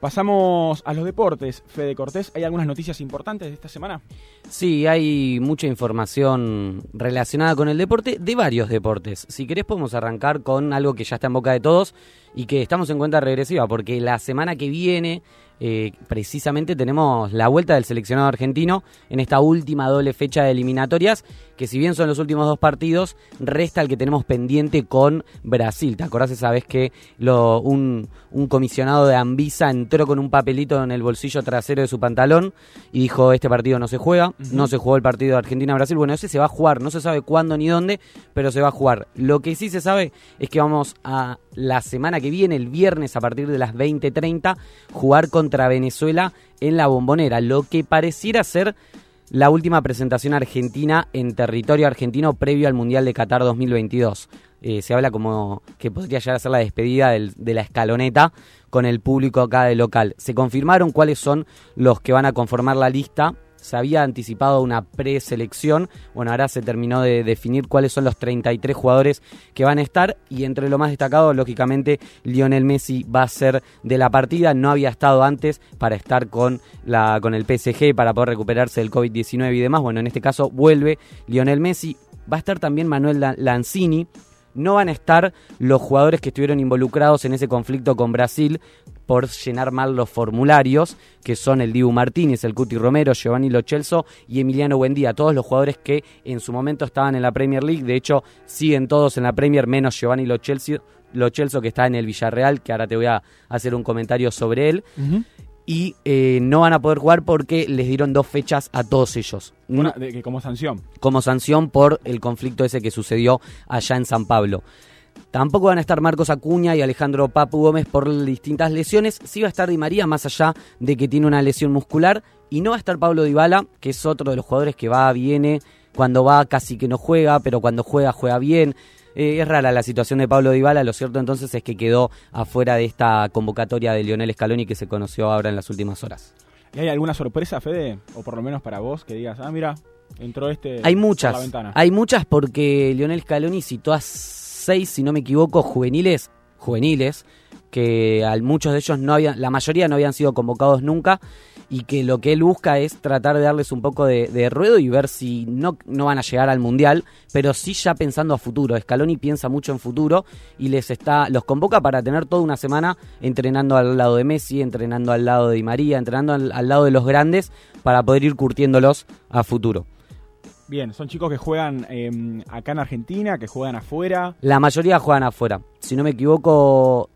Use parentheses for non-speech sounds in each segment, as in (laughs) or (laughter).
Pasamos a los deportes. Fede Cortés, ¿hay algunas noticias importantes de esta semana? Sí, hay mucha información relacionada con el deporte, de varios deportes. Si querés podemos arrancar con algo que ya está en boca de todos y que estamos en cuenta regresiva, porque la semana que viene eh, precisamente tenemos la vuelta del seleccionado argentino en esta última doble fecha de eliminatorias, que si bien son los últimos dos partidos, resta el que tenemos pendiente con Brasil. ¿Te acordás esa vez que lo, un, comisionado de Anvisa entró con un papelito en el bolsillo trasero de su pantalón y dijo, este partido no se juega, no se jugó el partido de Argentina-Brasil? Bueno, ese se va a jugar, no se sabe cuándo ni dónde, pero se va a jugar. Lo que sí se sabe es que vamos a la semana que viene, el viernes a partir de las 20.30, jugar contra Venezuela en la bombonera, lo que pareciera ser la última presentación argentina en territorio argentino previo al Mundial de Qatar 2022. Eh, se habla como que podría llegar a ser la despedida de la escaloneta con el público acá de local. Se confirmaron cuáles son los que van a conformar la lista se había anticipado una preselección. Bueno, ahora se terminó de definir cuáles son los 33 jugadores que van a estar y entre lo más destacado, lógicamente, Lionel Messi va a ser de la partida. No había estado antes para estar con, la, con el PSG, para poder recuperarse del COVID-19 y demás. Bueno, en este caso vuelve Lionel Messi. Va a estar también Manuel Lanzini, no van a estar los jugadores que estuvieron involucrados en ese conflicto con Brasil por llenar mal los formularios, que son el Dibu Martínez, el Cuti Romero, Giovanni Lochelso y Emiliano Buendía, todos los jugadores que en su momento estaban en la Premier League, de hecho siguen todos en la Premier, menos Giovanni Lochelso, que está en el Villarreal, que ahora te voy a hacer un comentario sobre él. Y eh, no van a poder jugar porque les dieron dos fechas a todos ellos. Una, de, como sanción. Como sanción por el conflicto ese que sucedió allá en San Pablo. Tampoco van a estar Marcos Acuña y Alejandro Papu Gómez por distintas lesiones. Sí va a estar Di María, más allá de que tiene una lesión muscular. Y no va a estar Pablo Dybala, que es otro de los jugadores que va, viene, cuando va casi que no juega, pero cuando juega, juega bien. Eh, es rara la situación de Pablo Dybala, lo cierto entonces es que quedó afuera de esta convocatoria de Lionel Scaloni que se conoció ahora en las últimas horas. ¿Y hay alguna sorpresa, Fede? O por lo menos para vos, que digas, ah, mira, entró este hay muchas, Hay muchas porque Lionel Scaloni citó a seis, si no me equivoco, juveniles, juveniles, que al muchos de ellos no habían, la mayoría no habían sido convocados nunca y que lo que él busca es tratar de darles un poco de, ruedo y ver si no, no van a llegar al mundial, pero sí ya pensando a futuro. Scaloni piensa mucho en futuro y les está, los convoca para tener toda una semana entrenando al lado de Messi, entrenando al lado de Di María, entrenando al lado de los grandes para poder ir curtiéndolos a futuro. Bien, son chicos que juegan em, acá en Argentina, que juegan afuera. La mayoría juegan afuera. Si no me equivoco,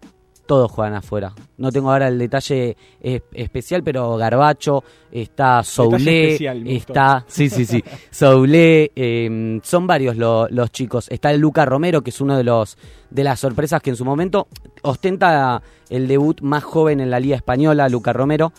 todos juegan afuera. No tengo ahora el detalle especial, pero Garbacho, está Soulé, está, (laughs) sí, sí, sí, Soulé, em, son varios los chicos. Está el Luca Romero, que es uno de los de las sorpresas que en su momento ostenta el debut más joven en la Liga Española, Luca Romero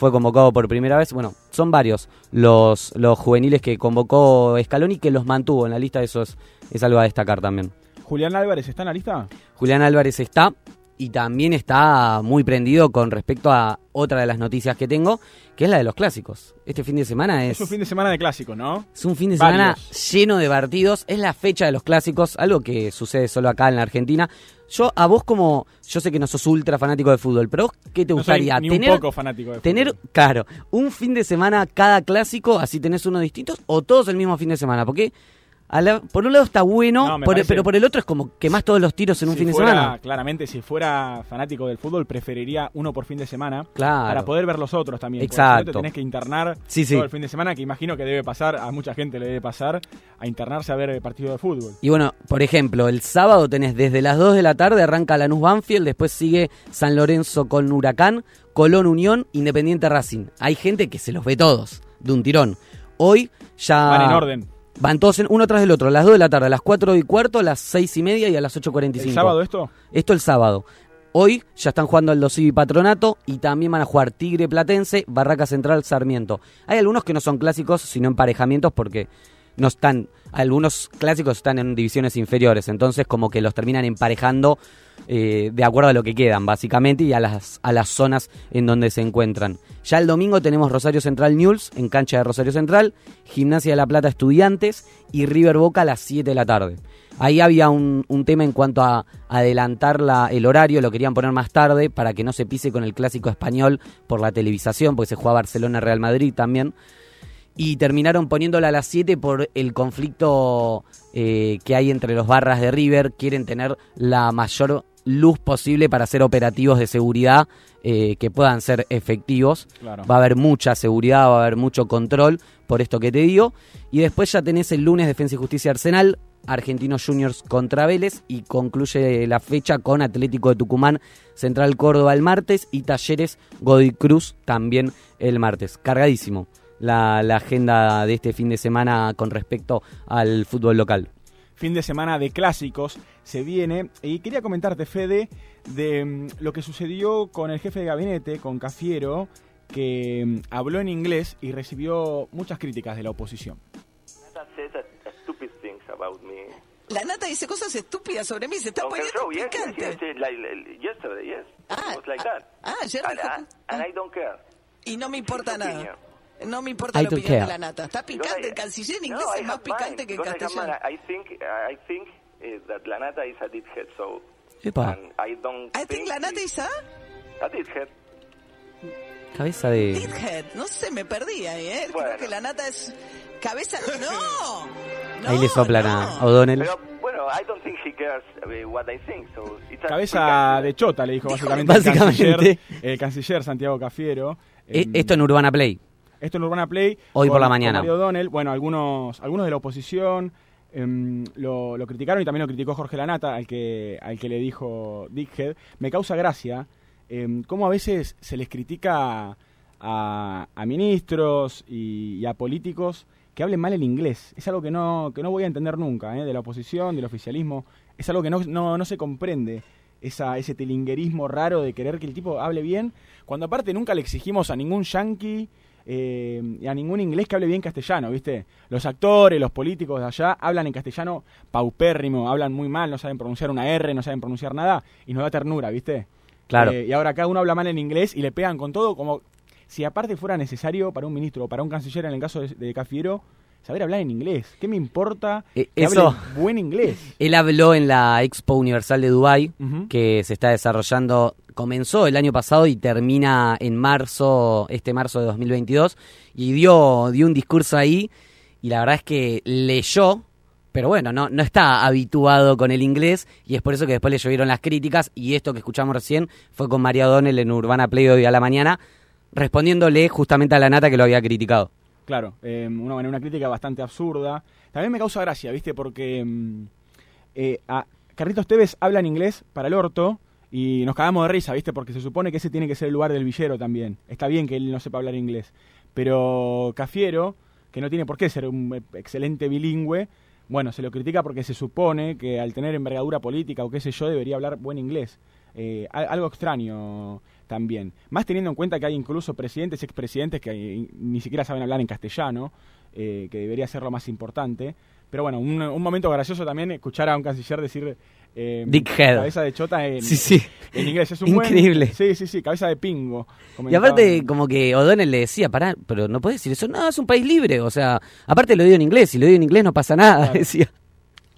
fue convocado por primera vez. Bueno, son varios los, los juveniles que convocó Scaloni que los mantuvo en la lista, eso es, es algo a destacar también. ¿Julián Álvarez está en la lista? Julián Álvarez está y también está muy prendido con respecto a otra de las noticias que tengo, que es la de los clásicos. Este fin de semana es... Es un fin de semana de clásicos, ¿no? Es un fin de semana lleno de partidos, es la fecha de los clásicos, algo que sucede solo acá en la Argentina. Yo, a vos como, yo sé que no sos ultra fanático de fútbol, pero ¿qué te gustaría? Soy ni tener, un poco fanático de tener, claro, un fin de semana cada clásico, así tenés uno distinto, o todos el mismo fin de semana, porque por un lado está bueno, pero por el otro es como que más todos los tiros en un fin de semana. Claramente, si fuera fanático del fútbol, preferiría uno por fin de semana. Claro. Para poder ver los otros también. Exacto. te tenés que internar todo el fin de semana, que imagino que debe pasar, a mucha gente le debe pasar, a internarse a ver el partido de fútbol. Y bueno, por ejemplo, el sábado tenés desde las 2 de la tarde, arranca Lanús Banfield, después sigue San Lorenzo con Huracán, Colón Unión, Independiente Racing. Hay gente que se los ve todos, de un tirón. Hoy ya... Van en orden. Van todos en, uno tras del otro, a las 2 de la tarde, a las 4 y cuarto, a las 6 y media y a las 8.45. ¿El sábado esto? Esto el sábado. Hoy ya están jugando el y Patronato y también van a jugar Tigre Platense, Barraca Central, Sarmiento. Hay algunos que no son clásicos, sino emparejamientos porque no están, algunos clásicos están en divisiones inferiores, entonces como que los terminan emparejando eh, de acuerdo a lo que quedan, básicamente, y a las, a las zonas en donde se encuentran. Ya el domingo tenemos Rosario Central News en cancha de Rosario Central, Gimnasia de la Plata Estudiantes y River Boca a las 7 de la tarde. Ahí había un, tema en cuanto a adelantar la, el horario, lo querían poner más tarde para que no se pise con el clásico español por la televisación, porque se juega Barcelona-Real Madrid también. Y terminaron poniéndola a las 7 por el conflicto eh, que hay entre los barras de River. Quieren tener la mayor luz posible para hacer operativos de seguridad eh, que puedan ser efectivos. Va a haber mucha seguridad, va a haber mucho control, por esto que te digo. Y después ya tenés el lunes Defensa y Justicia Arsenal, Argentinos Juniors contra Vélez y concluye la fecha con Atlético de Tucumán, Central Córdoba el martes y Talleres Godoy Cruz también el martes. Cargadísimo la, la agenda de este fin de semana con respecto al fútbol local fin de semana de clásicos se viene. Y quería comentarte, Fede, de mm, lo que sucedió con el jefe de gabinete, con Cafiero, que mm, habló en inglés y recibió muchas críticas de la oposición. La nata dice cosas estúpidas sobre mí, se está poniendo show, picante. Yes, yes, like, yesterday, yes. Ah, ah, ayer dijo... don't care. Y no me importa nada. No me importa I la opinión care. de la nata. Está picante el canciller en inglés, no, es más picante que en castellano. I think, I think uh, that la nata is a dickhead, so... Epa. I don't I think la nata is a... A dickhead. Cabeza de... Dickhead, no sé, me perdí ahí, ¿eh? Bueno. Creo que la nata es... Cabeza... ¡No! (laughs) Ahí le soplan no. a O'Donnell. bueno, I don't think he cares uh, what I think, so it's Cabeza de chota, le dijo básicamente, básicamente. El, canciller, el canciller Santiago Cafiero. E esto en Urbana Play. Esto en Urbana Play. Hoy por la mañana. Bueno, algunos, algunos de la oposición em, lo, criticaron y también lo criticó Jorge Lanata, al que, al que le dijo Dickhead. Me causa gracia eh, cómo a veces se les critica a, ministros y, a políticos que hablen mal el inglés. Es algo que no, que no voy a entender nunca, ¿eh? de la oposición, del oficialismo. Es algo que no, no, no se comprende. Esa, ese telinguerismo raro de querer que el tipo hable bien, cuando aparte nunca le exigimos a ningún yankee eh, y a ningún inglés que hable bien castellano, ¿viste? Los actores, los políticos de allá hablan en castellano paupérrimo, hablan muy mal, no saben pronunciar una R, no saben pronunciar nada, y nos da ternura, ¿viste? Claro. Eh, y ahora cada uno habla mal en inglés y le pegan con todo, como si aparte fuera necesario para un ministro o para un canciller, en el caso de, Cafiero, saber hablar en inglés. ¿Qué me importa eh, que hable buen inglés? (laughs) Él habló en la Expo Universal de Dubai que se está desarrollando comenzó el año pasado y termina en marzo, este marzo de 2022, y dio, dio un discurso ahí, y la verdad es que leyó, pero bueno, no, no está habituado con el inglés, y es por eso que después le llovieron las críticas, y esto que escuchamos recién fue con María O'Donnell en Urbana Play hoy a la mañana, respondiéndole justamente a la nata que lo había criticado. Claro, eh, una, crítica bastante absurda. También me causa gracia, ¿viste? Porque mm, eh, a Carlitos Tevez habla en inglés para el orto, y nos cagamos de risa, ¿viste? Porque se supone que ese tiene que ser el lugar del villero también. Está bien que él no sepa hablar inglés. Pero Cafiero, que no tiene por qué ser un excelente bilingüe, bueno, se lo critica porque se supone que al tener envergadura política o qué sé yo, debería hablar buen inglés. Eh, algo extraño también. Más teniendo en cuenta que hay incluso presidentes, expresidentes que ni siquiera saben hablar en castellano, eh, que debería ser lo más importante. Pero bueno, un, un momento gracioso también escuchar a un canciller decir eh, Dickhead. Cabeza de chota en, sí, sí. en inglés. Es un Increíble. sí, sí, sí, cabeza de pingo. Y aparte, como que O'Donnell le decía, pará, pero no puedes decir eso. No, es un país libre. O sea, aparte lo digo en inglés. Si lo digo en inglés no pasa nada, decía.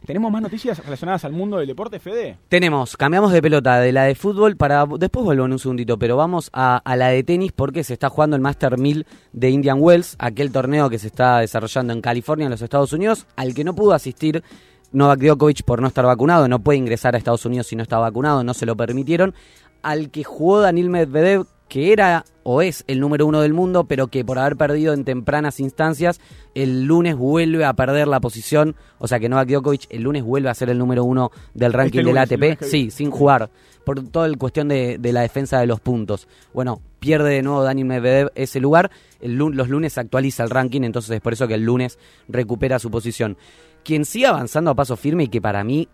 ¿Tenemos más noticias relacionadas al mundo del deporte, Fede? Tenemos, cambiamos de pelota de la de fútbol para. Después vuelvo en un segundito, pero vamos a, a, la de tenis porque se está jugando el Master 1000 de Indian Wells, aquel torneo que se está desarrollando en California, en los Estados Unidos, al que no pudo asistir Novak Djokovic por no estar vacunado, no puede ingresar a Estados Unidos si no está vacunado, no se lo permitieron. Al que jugó Daniel Medvedev, que era o es el número uno del mundo, pero que por haber perdido en tempranas instancias, el lunes vuelve a perder la posición. O sea que Novak Djokovic el lunes vuelve a ser el número uno del este ranking del ATP. Sí, sin jugar, por toda la cuestión de, la defensa de los puntos. Bueno, pierde de nuevo Daniel Medvedev ese lugar. los lunes actualiza el ranking, entonces es por eso que el lunes recupera su posición. Quien sigue avanzando a paso firme y que para mí,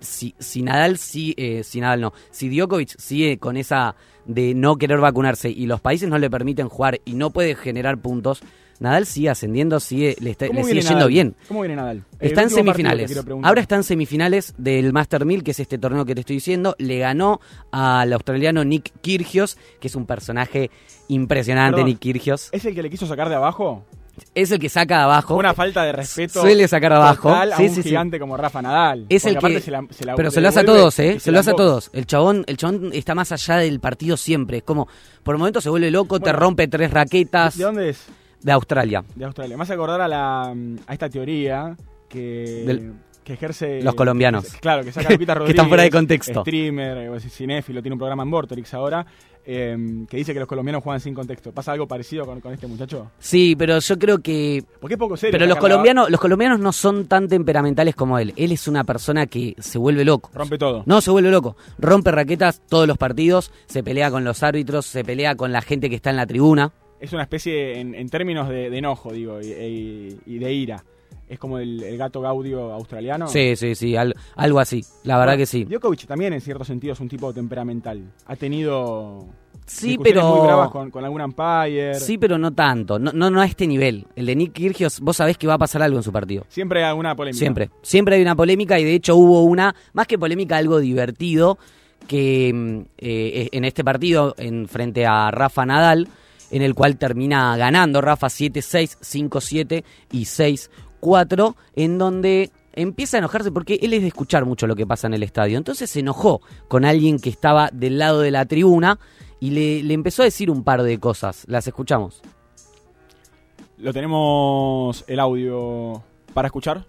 si, si Nadal, si, eh, si Nadal no, si Djokovic sigue con esa de no querer vacunarse y los países no le permiten jugar y no puede generar puntos, Nadal sigue ascendiendo, sigue, le, sigue yendo bien. ¿Cómo viene Nadal? Está en semifinales. Ahora está en semifinales del Master 1000, que es este torneo que te estoy diciendo. Le ganó al australiano Nick Kyrgios, que es un personaje impresionante, Nick Kyrgios. ¿Es el que le quiso sacar de abajo? Es el que saca abajo. Una falta de respeto. Suele sacar abajo. a un gigante como Rafa Nadal. Es el que. pero se lo hace a todos, ¿eh? Se, lo hace a todos. El chabón, el chabón está más allá del partido siempre. Es como, por el momento se vuelve loco, te rompe tres raquetas. ¿De dónde es? De Australia. De Australia. Me hace acordar a, la, a esta teoría que que ejerce... Los colombianos. claro, que saca Lupita (laughs) Rodríguez. que están fuera de contexto. Streamer, eh, cinéfilo, tiene un programa en Vorterix ahora, em, que dice que los colombianos juegan sin contexto. ¿Pasa algo parecido con, este muchacho? Sí, pero yo creo que... Porque es poco serio. Pero los colombianos, los colombianos no son tan temperamentales como él. Él es una persona que se vuelve loco. Rompe todo. No, se vuelve loco. Rompe raquetas todos los partidos, se pelea con los árbitros, se pelea con la gente que está en la tribuna. Es una especie, en, términos de, enojo, digo, y de ira es como el, gato Gaudio australiano. Sí, sí, sí, algo así, la verdad que sí. Djokovic también en cierto sentido es un tipo temperamental. Ha tenido Sí, pero muy bravas con, con, algún umpire. Sí, pero no tanto, no, no, a este nivel. El de Nick Kyrgios, vos sabés que va a pasar algo en su partido. Siempre hay alguna polémica. Siempre, siempre hay una polémica y de hecho hubo una, más que polémica, algo divertido que mm, eh, en este partido en frente a Rafa Nadal, en el cual termina ganando Rafa 7-6, 5-7 y 6 4, en donde empieza a enojarse porque él es de escuchar mucho lo que pasa en el estadio. Entonces se enojó con alguien que estaba del lado de la tribuna y le, empezó a decir un par de cosas. Las escuchamos. Lo tenemos el audio para escuchar.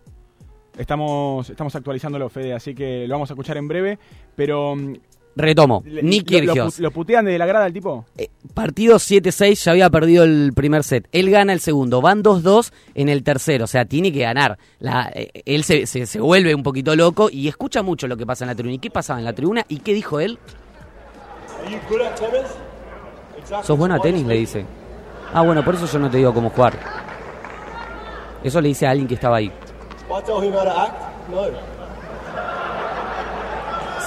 Estamos, estamos actualizándolo, Fede, así que lo vamos a escuchar en breve. Pero mm, Retomo, Nick Kyrgios. ¿Lo, putean de la grada el tipo? Eh, partido 7-6, ya había perdido el primer set. Él gana el segundo, van 2-2 en el tercero, o sea, tiene que ganar. La, eh, él se, se, vuelve un poquito loco y escucha mucho lo que pasa en la tribuna. ¿Y qué pasaba en la tribuna? ¿Y qué dijo él? ¿Sos bueno a tenis? Le dice. Ah, bueno, por eso yo no te digo cómo jugar. Eso le dice a alguien que estaba ahí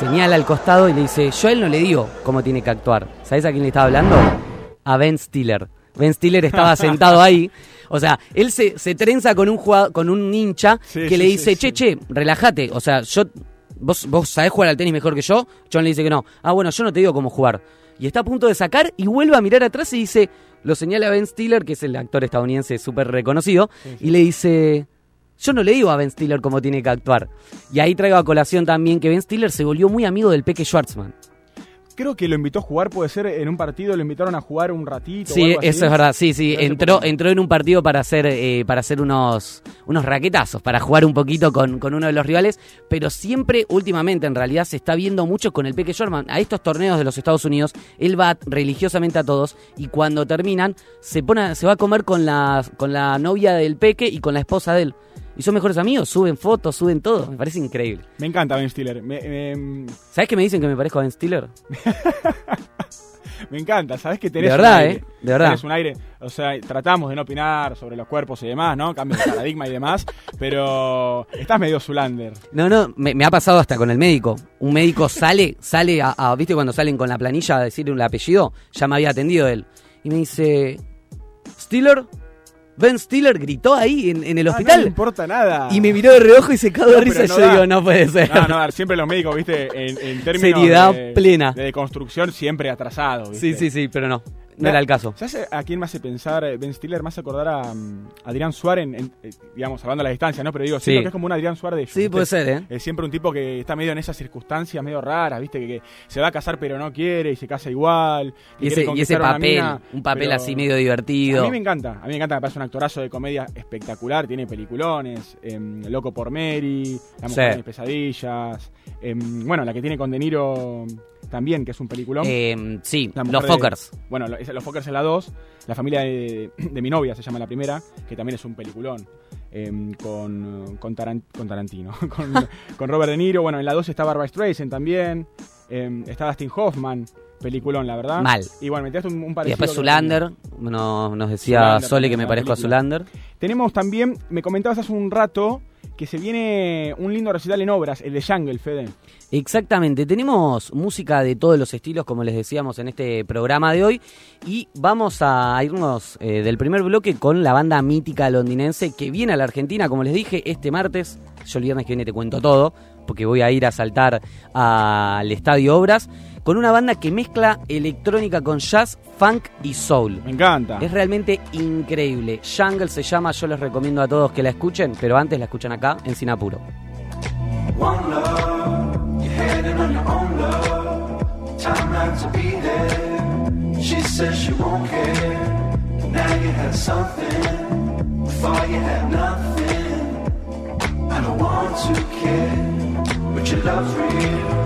señala al costado y le dice, yo a él no le digo cómo tiene que actuar. ¿Sabes a quién le estaba hablando? A Ben Stiller. Ben Stiller estaba sentado ahí. O sea, él se, se trenza con un con un hincha que le dice, che, che, relájate. O sea, yo, vos, vos sabés jugar al tenis mejor que yo. John le dice que no. Ah, bueno, yo no te digo cómo jugar. Y está a punto de sacar y vuelve a mirar atrás y dice, lo señala a Ben Stiller, que es el actor estadounidense súper reconocido, y le dice, yo no le digo a Ben Stiller cómo tiene que actuar. Y ahí traigo a colación también que Ben Stiller se volvió muy amigo del Peque Schwartzman. Creo que lo invitó a jugar, puede ser en un partido, lo invitaron a jugar un ratito. Sí, eso es verdad, sí, sí. Entró, entró en un partido para hacer, eh, para hacer unos, unos raquetazos, para jugar un poquito con, con, uno de los rivales, pero siempre, últimamente, en realidad, se está viendo mucho con el Peque Schwartzman. A estos torneos de los Estados Unidos, él va religiosamente a todos y cuando terminan, se, pone, se va a comer con la, con la novia del Peque y con la esposa de él y son mejores amigos, suben fotos, suben todo. Me parece increíble. Me encanta Ben Stiller. ¿Sabes qué me dicen que me parezco a Ben Stiller? (laughs) me encanta, ¿sabes que tenés de verdad, ¿eh? De verdad. Tenés un aire, o sea, tratamos de no opinar sobre los cuerpos y demás, ¿no? Cambios de paradigma y demás, pero estás medio Zulander. No, no, me, ha pasado hasta con el médico. Un médico sale, sale a, ¿viste cuando salen con la planilla a decirle un apellido? Ya me había atendido él. Y me dice, ¿Stiller? Ben Stiller gritó ahí en, el ah, hospital. no importa nada. Y me miró de reojo y se cagó de risa. yo digo, no puede ser. No, no, siempre los médicos, viste, en, términos Seriedad plena. de construcción, siempre atrasado. Sí, sí, sí, pero no. No era el caso. ¿Sabes a quién me hace pensar eh, Ben Stiller? Me hace acordar a, mm, Adrián Suárez, eh, digamos, hablando a la distancia, ¿no? Pero digo, siento que es como un Adrián Suárez de Sí, puede ser, ¿eh? Es siempre un tipo que está medio en esas circunstancias medio raras, ¿viste? Que, se va a casar pero no quiere y se casa igual. Y ese, papel, un papel así medio divertido. A mí me encanta, a mí me encanta, me parece un actorazo de comedia espectacular, tiene peliculones, em, Loco por Mary, La mujer de mis pesadillas, em, bueno, la que tiene con De Niro también, que es un peliculón. Eh, sí, Los Fockers. Bueno, Los Fockers es la 2. La familia de, mi novia se llama la primera, que también es un peliculón. Em, con, con, Tarantino, (laughs) con, Robert De Niro. Bueno, en la 2 está Barbara Streisand también. Eh, está Dustin Hoffman. Peliculón, la verdad. Mal. Y bueno, metiste un, un parecido. Y después Zulander, nos, nos decía Sole que me parezco a Zulander. Tenemos también, me comentabas hace un rato, que se viene un lindo recital en obras, el de Jungle, Fede. Exactamente, tenemos música de todos los estilos, como les decíamos en este programa de hoy, y vamos a irnos eh, del primer bloque con la banda mítica londinense que viene a la Argentina, como les dije, este martes. Yo el viernes que viene te cuento todo, porque voy a ir a saltar al Estadio Obras, con una banda que mezcla electrónica con jazz, funk y soul. Me encanta. Es realmente increíble. Jungle se llama, yo les recomiendo a todos que la escuchen, pero antes la escuchan acá en Sinapuro. and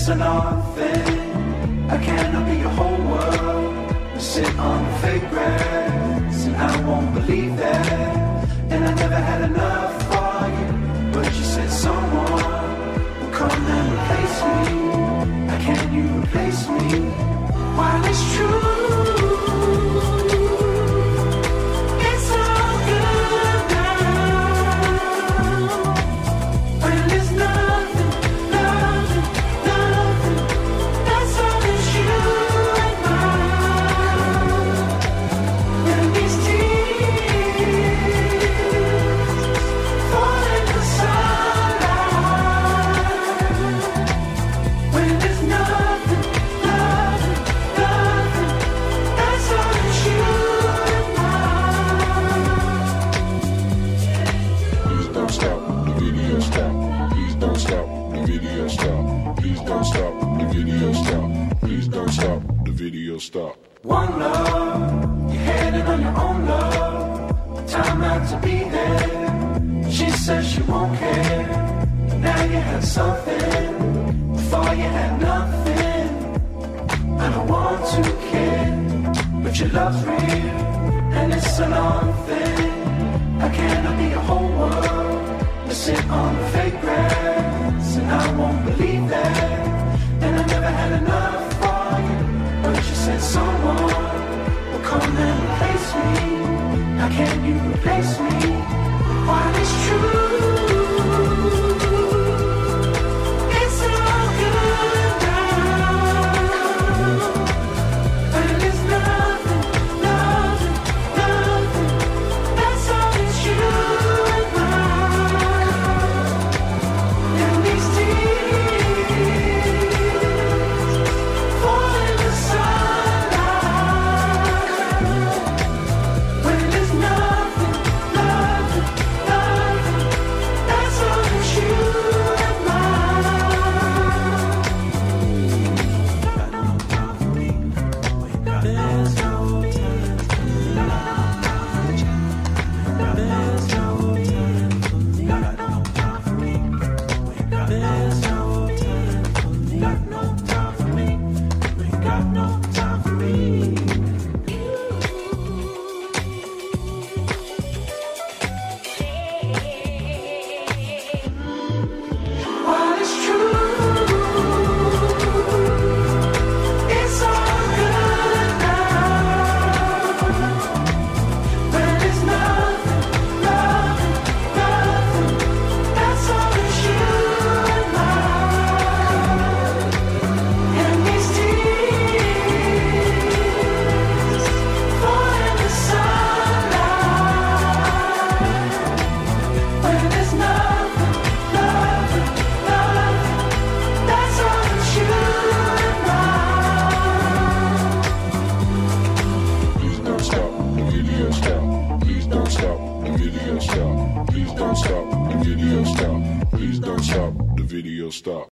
it's an odd thing. I cannot be your whole world. I Sit on the fake grass, and I won't believe that. And I never had enough for you, but you said someone will come and replace me. How can you replace me? While it's true. Have something. Before you had nothing. I don't want to care. But your love's real. And it's a long thing. I cannot be a whole world. To sit on the fake grass. And I won't believe that. And I never had enough for you, but you said someone will come and replace me. How can you replace me? While it's true.